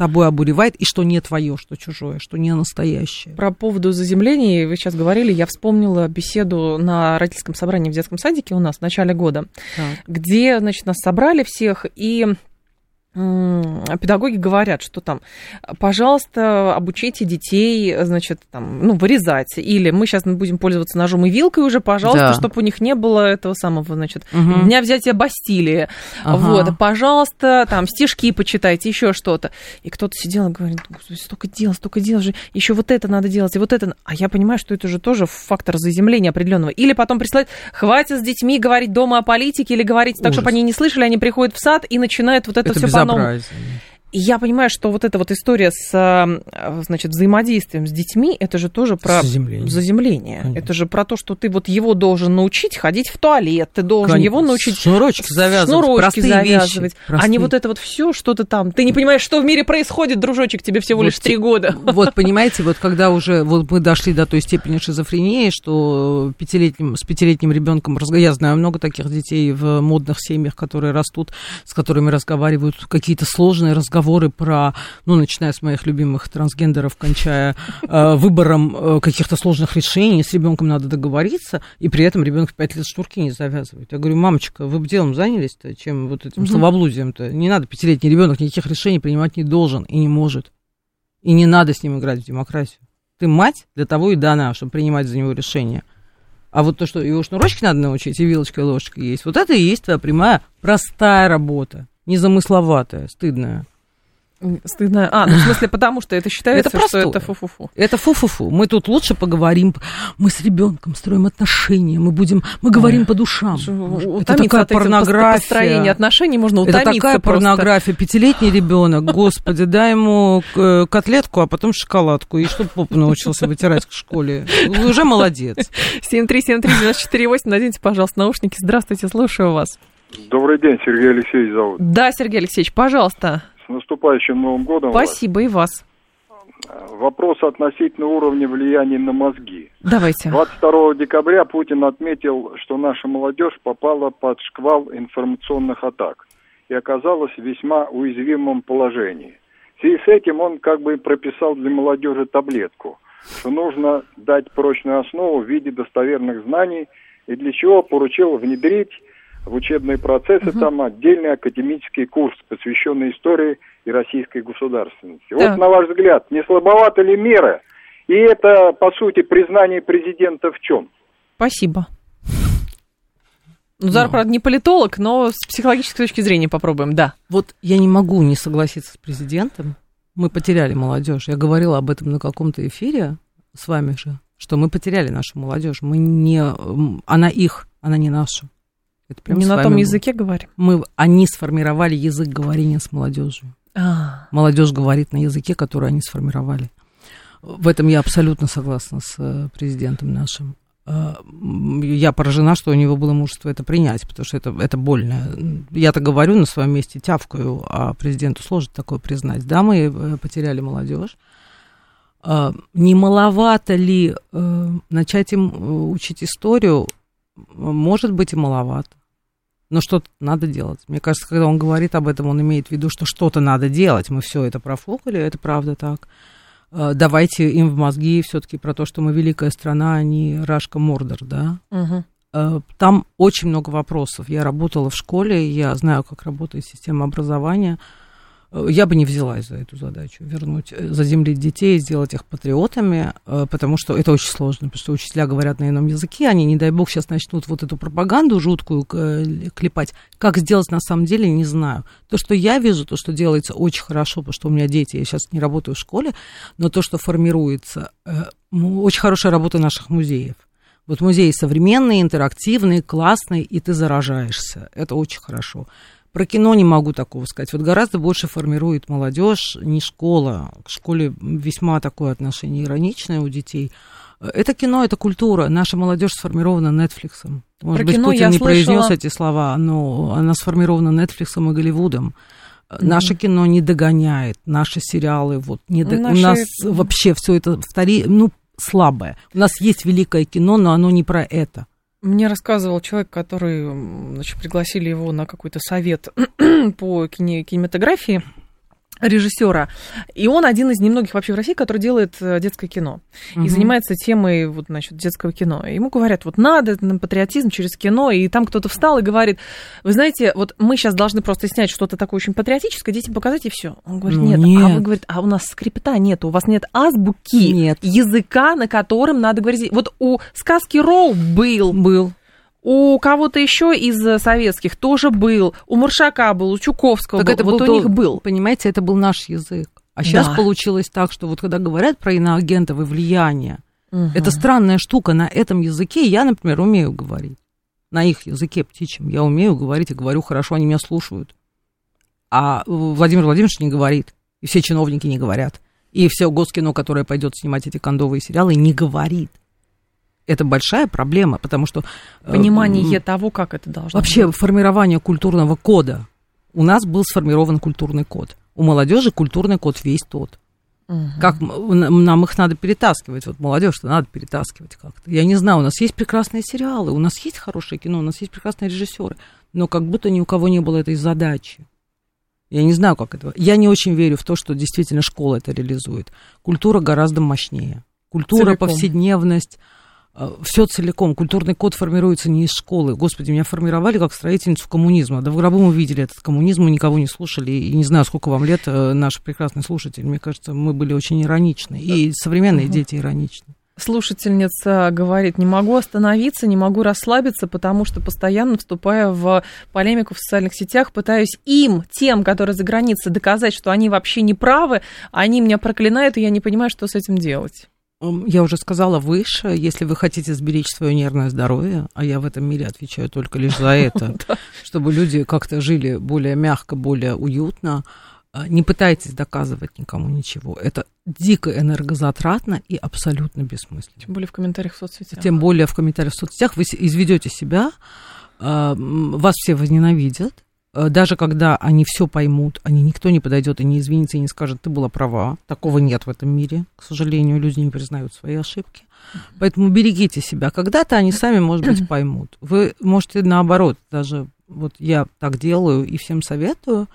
тобой обуревает, и что не твое, что чужое, что не настоящее. Про поводу заземления вы сейчас говорили, я вспомнила беседу на родительском собрании в детском садике у нас в начале года, так. где, значит, нас собрали всех, и педагоги говорят, что там, пожалуйста, обучите детей, значит, там, ну, вырезать. Или мы сейчас будем пользоваться ножом и вилкой уже, пожалуйста, да. чтобы у них не было этого самого, значит, угу. дня взятия Бастилии. Ага. Вот, пожалуйста, там, стишки почитайте, еще что-то. И кто-то сидел и говорит, столько дел, столько дел же, еще вот это надо делать, и вот это. А я понимаю, что это же тоже фактор заземления определенного. Или потом присылать, хватит с детьми говорить дома о политике или говорить так, чтобы они не слышали, они приходят в сад и начинают вот это, это все безобразие. И я понимаю, что вот эта вот история с, э, значит, взаимодействием с детьми, это же тоже про заземление. заземление. Это же про то, что ты вот его должен научить ходить в туалет, ты должен Конечно. его научить шнурочки завязывать, шнурочки завязывать, простые. а не вот это вот все что-то там. Ты не понимаешь, что в мире происходит, дружочек, тебе всего вот, лишь три года. Вот понимаете, вот когда уже вот мы дошли до той степени шизофрении, что пятилетним, с пятилетним ребенком, я знаю много таких детей в модных семьях, которые растут, с которыми разговаривают какие-то сложные разговоры разговоры про, ну, начиная с моих любимых трансгендеров, кончая э, выбором э, каких-то сложных решений, с ребенком надо договориться, и при этом ребенок в пять лет шнурки не завязывает. Я говорю, мамочка, вы бы делом занялись-то, чем вот этим угу. словоблудием-то? Не надо, пятилетний ребенок никаких решений принимать не должен и не может. И не надо с ним играть в демократию. Ты мать для того и дана, чтобы принимать за него решения. А вот то, что его шнурочки надо научить, и вилочка, и ложечка есть, вот это и есть твоя прямая, простая работа, незамысловатая, стыдная. Стыдно. А, ну в смысле, потому что это считается, это что это фу-фу-фу. Это фу-фу-фу. Мы тут лучше поговорим. Мы с ребенком строим отношения. Мы будем, мы говорим Ой. по душам. это такая порнография. Построение отношений можно утомиться Это такая просто. порнография. Пятилетний ребенок, господи, дай ему котлетку, а потом шоколадку. И чтобы поп научился вытирать в школе. Вы уже молодец. 7373948, наденьте, пожалуйста, наушники. Здравствуйте, слушаю вас. Добрый день, Сергей Алексеевич зовут. Да, Сергей Алексеевич, пожалуйста наступающим Новым годом. Спасибо вас. и вас. Вопрос относительно уровня влияния на мозги. Давайте. 22 декабря Путин отметил, что наша молодежь попала под шквал информационных атак и оказалась в весьма уязвимом положении. В связи с этим он как бы прописал для молодежи таблетку, что нужно дать прочную основу в виде достоверных знаний, и для чего поручил внедрить в учебные процессы угу. там отдельный академический курс, посвященный истории и российской государственности. Так. Вот на ваш взгляд, не слабовато ли мера? И это, по сути, признание президента в чем? Спасибо. Ну, Зар, но. правда, не политолог, но с психологической точки зрения попробуем, да. Вот я не могу не согласиться с президентом. Мы потеряли молодежь. Я говорила об этом на каком-то эфире с вами же, что мы потеряли нашу молодежь. Мы не... Она их, она не наша. Это прям не на том языке говорим. Мы, они сформировали язык говорения с молодежью. А. Молодежь говорит на языке, который они сформировали. В этом я абсолютно согласна с э, президентом нашим. Э, я поражена, что у него было мужество это принять, потому что это, это больно. Я-то говорю на своем месте, тявкаю, а президенту сложно такое признать. Да, мы э, потеряли молодежь. Не маловато ли начать им учить историю? Может быть и маловато. Но что-то надо делать. Мне кажется, когда он говорит об этом, он имеет в виду, что что-то надо делать. Мы все это профукали, это правда так. Э, давайте им в мозги все-таки про то, что мы великая страна, а не Рашка Мордор, да. Угу. Там очень много вопросов. Я работала в школе, я знаю, как работает система образования. Э, я бы не взялась за эту задачу, вернуть, э, заземлить детей, сделать их патриотами, э, потому что это очень сложно, потому что учителя говорят на ином языке, они, не дай бог, сейчас начнут вот эту пропаганду жуткую клепать. Как сделать на самом деле, не знаю. То, что я вижу, то, что делается очень хорошо, потому что у меня дети, я сейчас не работаю в школе, но то, что формируется, очень хорошая работа наших музеев. Вот музеи современные, интерактивные, классные, и ты заражаешься. Это очень хорошо. Про кино не могу такого сказать. Вот гораздо больше формирует молодежь, не школа. К школе весьма такое отношение ироничное у детей. Это кино, это культура. Наша молодежь сформирована Netflix. Может Про быть, кино Путин не слышала... произнес эти слова, но она сформирована Netflix и Голливудом. Наше кино не догоняет, наши сериалы вот не до... наши... у нас вообще все это втори... ну слабое. У нас есть великое кино, но оно не про это. Мне рассказывал человек, который, значит, пригласили его на какой-то совет <clears throat> по кинематографии режиссера. И он один из немногих вообще в России, который делает э, детское кино. Угу. И занимается темой вот, значит, детского кино. Ему говорят, вот надо на патриотизм через кино. И там кто-то встал и говорит, вы знаете, вот мы сейчас должны просто снять что-то такое очень патриотическое, детям показать, и все. Он говорит, нет. нет. А вы говорит, а у нас скрипта нет, у вас нет азбуки нет. языка, на котором надо говорить. Вот у сказки Роу был. Был. У кого-то еще из советских тоже был, у Маршака был, у Чуковского так был. Это вот был, у них был. Понимаете, это был наш язык. А сейчас да. получилось так, что вот когда говорят про иноагентов и влияние, угу. это странная штука. На этом языке я, например, умею говорить. На их языке птичьем я умею говорить и говорю хорошо, они меня слушают. А Владимир Владимирович не говорит, и все чиновники не говорят. И все Госкино, которое пойдет снимать эти кондовые сериалы, не говорит это большая проблема, потому что... Э, Понимание э, того, как это должно Вообще быть. формирование культурного кода. У нас был сформирован культурный код. У молодежи культурный код весь тот. Угу. Как нам их надо перетаскивать, вот молодежь-то надо перетаскивать как-то. Я не знаю, у нас есть прекрасные сериалы, у нас есть хорошее кино, у нас есть прекрасные режиссеры, но как будто ни у кого не было этой задачи. Я не знаю, как это. Я не очень верю в то, что действительно школа это реализует. Культура гораздо мощнее. Культура, Целиком. повседневность, все целиком. Культурный код формируется не из школы. Господи, меня формировали как строительницу коммунизма. Да в гробу мы видели этот коммунизм, мы никого не слушали. И не знаю, сколько вам лет, э, наш прекрасный слушатель. Мне кажется, мы были очень ироничны. И современные угу. дети ироничны. Слушательница говорит, не могу остановиться, не могу расслабиться, потому что постоянно вступая в полемику в социальных сетях, пытаюсь им, тем, которые за границей, доказать, что они вообще не правы, они меня проклинают, и я не понимаю, что с этим делать. Я уже сказала выше, если вы хотите сберечь свое нервное здоровье, а я в этом мире отвечаю только лишь за <laughs> это, чтобы люди как-то жили более мягко, более уютно, а, не пытайтесь доказывать никому ничего. Это дико энергозатратно и абсолютно бессмысленно. Тем более в комментариях в соцсетях. Тем более в комментариях в соцсетях вы изведете себя, а, вас все возненавидят, даже когда они все поймут, они никто не подойдет и не извинится и не скажет, ты была права. Такого нет в этом мире. К сожалению, люди не признают свои ошибки. Поэтому берегите себя. Когда-то они сами, может быть, поймут. Вы можете наоборот, даже вот я так делаю и всем советую,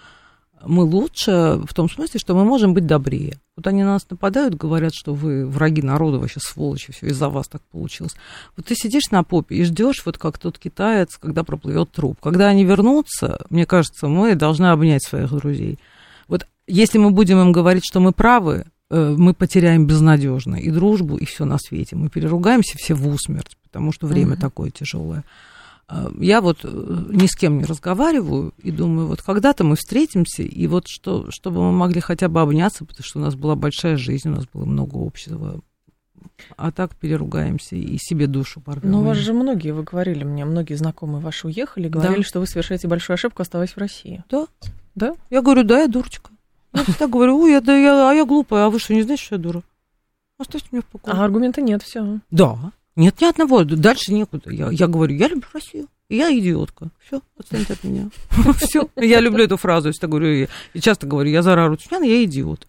мы лучше в том смысле, что мы можем быть добрее. Вот они на нас нападают, говорят, что вы враги народа, вообще сволочи, все из-за вас так получилось. Вот ты сидишь на попе и ждешь, вот как тот китаец, когда проплывет труп. Когда они вернутся, мне кажется, мы должны обнять своих друзей. Вот если мы будем им говорить, что мы правы, э, мы потеряем безнадежно и дружбу, и все на свете. Мы переругаемся все в усмерть, потому что время mm-hmm. такое тяжелое. А, я вот э, ни с кем не разговариваю и думаю, вот когда-то мы встретимся, и вот что, чтобы мы могли хотя бы обняться, потому что у нас была большая жизнь, у нас было много общего. А так переругаемся и себе душу порвем. Но у вас же многие, вы говорили мне, многие знакомые ваши уехали, говорили, да. что вы совершаете большую ошибку, оставаясь в России. Да. Да? Я говорю, да, я дурочка. Я всегда говорю, ой, я, да, я, а я глупая, а вы что, не знаете, что я дура? Оставьте меня в покое. А аргумента нет, все. Да. Нет ни одного, дальше некуда. Я, я говорю, я люблю Россию. Я идиотка. Все, отстаньте от меня. <laughs> Все. Я люблю эту фразу. Я говорю, и часто говорю, я Зара Рутюнян, я идиот.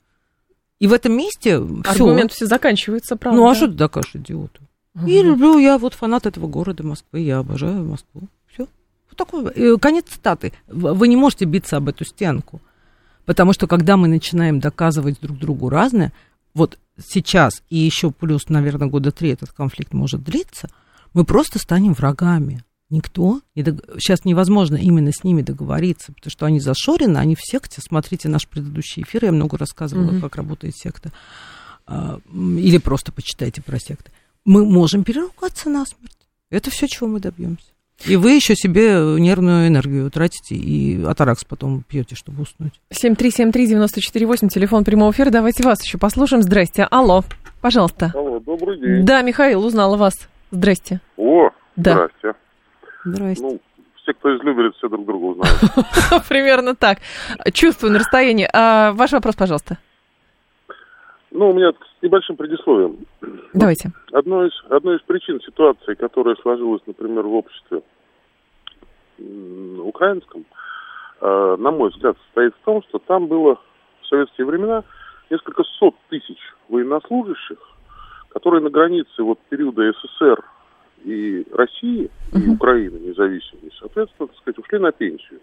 И в этом месте Аргумент все заканчивается, правда. Ну, а что ты докажешь идиоту? И люблю, я вот фанат этого города Москвы, я обожаю Москву. Все. Вот такой. Э, конец цитаты. Вы не можете биться об эту стенку. Потому что когда мы начинаем доказывать друг другу разное, вот сейчас и еще плюс, наверное, года три этот конфликт может длиться, мы просто станем врагами. Никто не дог... сейчас невозможно именно с ними договориться, потому что они зашорены, они в секте. Смотрите наш предыдущий эфир, я много рассказывала, mm-hmm. как работает секта. А, или просто почитайте про секты. Мы можем переругаться насмерть. Это все, чего мы добьемся. И вы еще себе нервную энергию тратите и атаракс потом пьете, чтобы уснуть. 7373948, телефон прямого эфира. Давайте вас еще послушаем. Здрасте. Алло, пожалуйста. Алло, добрый день. Да, Михаил, узнала вас. Здрасте. О, да. здрасте. Здрасте. Ну, все, кто из Люберец, все друг друга узнают. <laughs> Примерно так. Чувствую на расстоянии. А, ваш вопрос, пожалуйста. Ну, у меня небольшим предисловием. Давайте. Одной из, одной из причин ситуации, которая сложилась, например, в обществе украинском, э, на мой взгляд, состоит в том, что там было в советские времена несколько сот тысяч военнослужащих, которые на границе вот периода СССР и России, и. Украины независимой, соответственно, так сказать, ушли на пенсию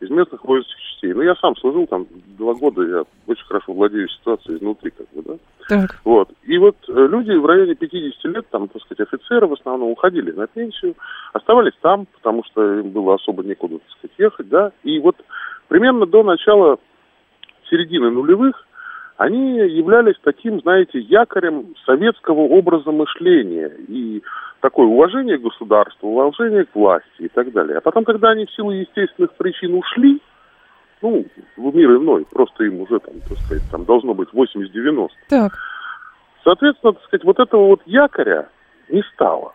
из местных воинских частей. Ну, я сам служил там два года, я очень хорошо владею ситуацией изнутри, как бы, да. Так. Вот. И вот э, люди в районе 50 лет, там, так сказать, офицеры в основном уходили на пенсию, оставались там, потому что им было особо некуда, так сказать, ехать, да. И вот примерно до начала середины нулевых они являлись таким, знаете, якорем советского образа мышления и такое уважение к государству, уважение к власти и так далее. А потом, когда они в силу естественных причин ушли, ну, в мир иной, просто им уже, там, так сказать, там должно быть 80-90. Так. Соответственно, так сказать, вот этого вот якоря не стало.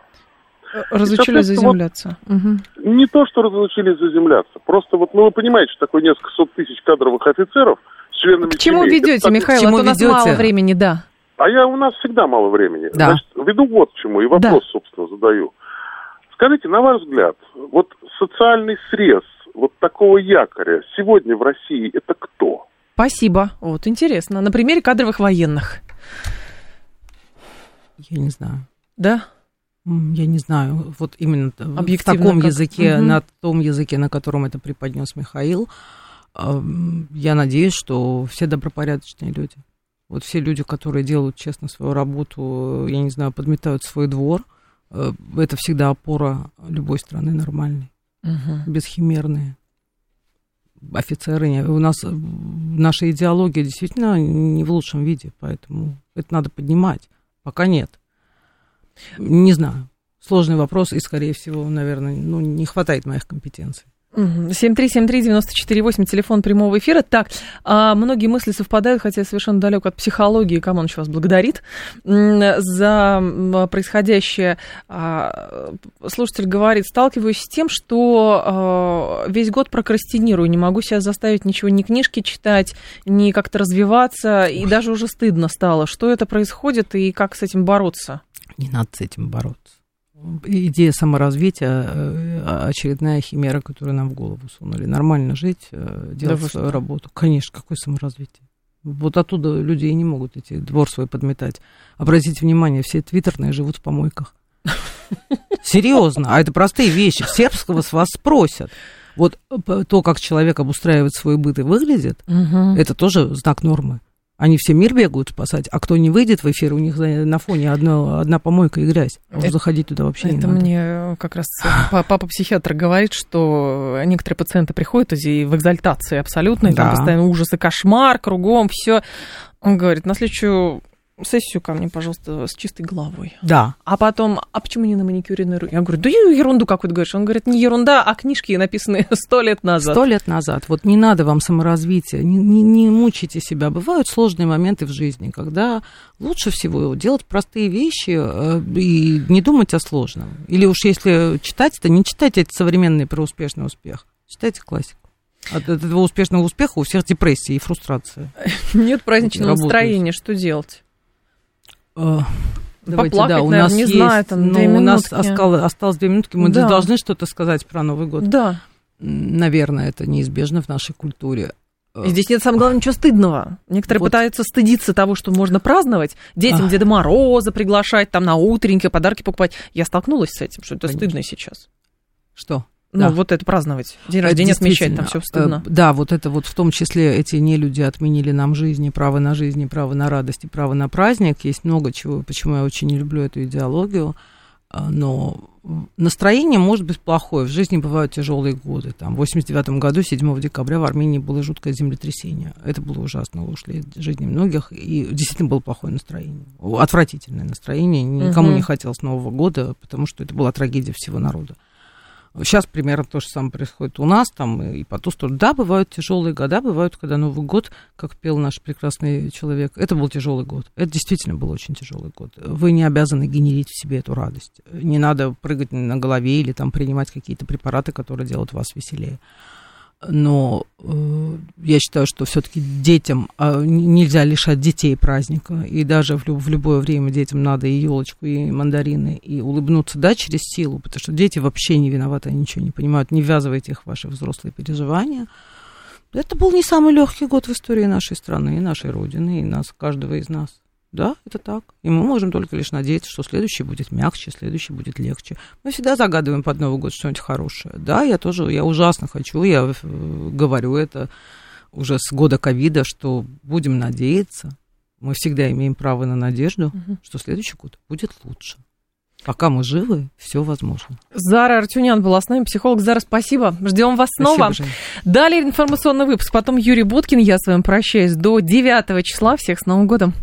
Разучились заземляться. Вот, угу. Не то, что разучились заземляться. Просто вот, ну, вы понимаете, что такое несколько сот тысяч кадровых офицеров – членами К чему семей. ведете, Это, Михаил? К чему а то у нас ведете? мало времени, да. А я у нас всегда мало времени. Да. Значит, веду вот к чему, и вопрос, да. собственно, задаю. Скажите, на ваш взгляд, вот социальный срез вот такого якоря сегодня в России это кто? Спасибо. Вот интересно. На примере кадровых военных. Я не знаю. Да? Я не знаю, вот именно в таком как... языке, угу. на том языке, на котором это преподнес Михаил, я надеюсь, что все добропорядочные люди. Вот все люди, которые делают честно свою работу, я не знаю, подметают свой двор, э, это всегда опора любой страны нормальной, угу. бесхимерные офицеры. У нас наша идеология действительно не в лучшем виде, поэтому это надо поднимать. Пока нет. Не знаю. Сложный вопрос, и, скорее всего, наверное, ну, не хватает моих компетенций. 7373948, телефон прямого эфира. Так, а многие мысли совпадают, хотя я совершенно далек от психологии. Камон еще вас благодарит за происходящее. А, слушатель говорит, сталкиваюсь с тем, что а, весь год прокрастинирую, не могу себя заставить ничего, ни книжки читать, ни как-то развиваться, и даже уже стыдно стало. Что это происходит и как с этим бороться? Не надо с этим бороться идея саморазвития э, очередная химера, которую нам в голову сунули. Нормально жить, э, делать да свою что? работу. Конечно, какое саморазвитие? Вот оттуда люди и не могут идти, двор свой подметать. Обратите внимание, все твиттерные живут в помойках. Серьезно, а это простые вещи. Сербского с вас спросят. Вот п- то, как человек обустраивает свой быт и выглядит, Мгм. это тоже знак нормы. Они все мир бегают спасать, а кто не выйдет в эфир, у них на фоне одно, одна помойка и грязь. А Это- заходить туда вообще не Это надо. мне как раз па- папа-психиатр говорит, что некоторые пациенты приходят и в экзальтации абсолютной, там Да. постоянно ужас и кошмар, кругом все. Он говорит, на следующую сессию ко мне, пожалуйста, с чистой головой. Да, А потом, а почему не на маникюренной руке? Я говорю, да ерунду какую-то говоришь. Он говорит, не ерунда, а книжки написанные <laughs> сто лет назад. Сто лет назад. Вот не надо вам саморазвития, не, не, не мучайте себя. Бывают сложные моменты в жизни, когда лучше всего делать простые вещи э, и не думать о сложном. Или уж если читать, то не читайте эти современные про успешный успех. Читайте классику. От этого успешного успеха у всех депрессия и фрустрация. <laughs> Нет праздничного настроения, что делать? Э, Давайте, Поплакать, да, у наверное, нас не есть, знаю, там, две у нас осталось, осталось две минутки, мы Да. должны что-то сказать про Новый год. Да. Наверное, это неизбежно в нашей культуре. Э, И здесь нет, самое главное, ничего стыдного. Некоторые Вот. пытаются стыдиться того, что можно праздновать, детям Ах. Деда Мороза приглашать, там на утренники подарки покупать. Я столкнулась с этим, что это Конечно. стыдно сейчас. Что? Ну, Да. вот это праздновать. День рождения отмечать, там все стыдно. э, Да, вот это вот в том числе эти нелюди отменили нам жизнь, и право на жизнь, право на радость, и право на праздник. Есть много чего, почему я очень не люблю эту идеологию. А, Но настроение может быть плохое. В жизни бывают тяжелые годы. Там, в 89 году, 7 декабря в Армении было жуткое землетрясение. Это было ужасно, ушли жизни многих. И действительно было плохое настроение. Отвратительное настроение. Никому Мгм. не хотелось Нового года, потому что это была трагедия всего народа. Сейчас примерно то же самое происходит у нас там и по ту сторону. Да, бывают тяжелые года, бывают, когда Новый год, как пел наш прекрасный человек, это был тяжелый год. Это действительно был очень тяжелый год. Вы не обязаны генерить в себе эту радость. Не надо прыгать на голове или там принимать какие-то препараты, которые делают вас веселее. Но э, я считаю, что все-таки детям н- нельзя лишать детей праздника. И даже в, лю- в любое время детям надо и елочку, и мандарины, и улыбнуться, да, через силу, потому что дети вообще не виноваты, они ничего не понимают. Не ввязывайте их в ваши взрослые переживания. Это был не самый легкий год в истории нашей страны, и нашей Родины, и нас, каждого из нас. Да, это так. И мы можем только лишь надеяться, что следующий будет мягче, следующий будет легче. Мы всегда загадываем под Новый год что-нибудь хорошее. Да, я тоже, я ужасно хочу, я э, говорю это уже с года ковида, что будем надеяться. Мы всегда имеем право на надежду, Мгм. что следующий год будет лучше. Пока мы живы, все возможно. Зара Артюнян была с нами, психолог. Зара, спасибо. Ждем вас снова. Спасибо, Жень. Далее информационный выпуск, потом Юрий Буткин. Я с вами прощаюсь до 9 числа. Всех с Новым годом.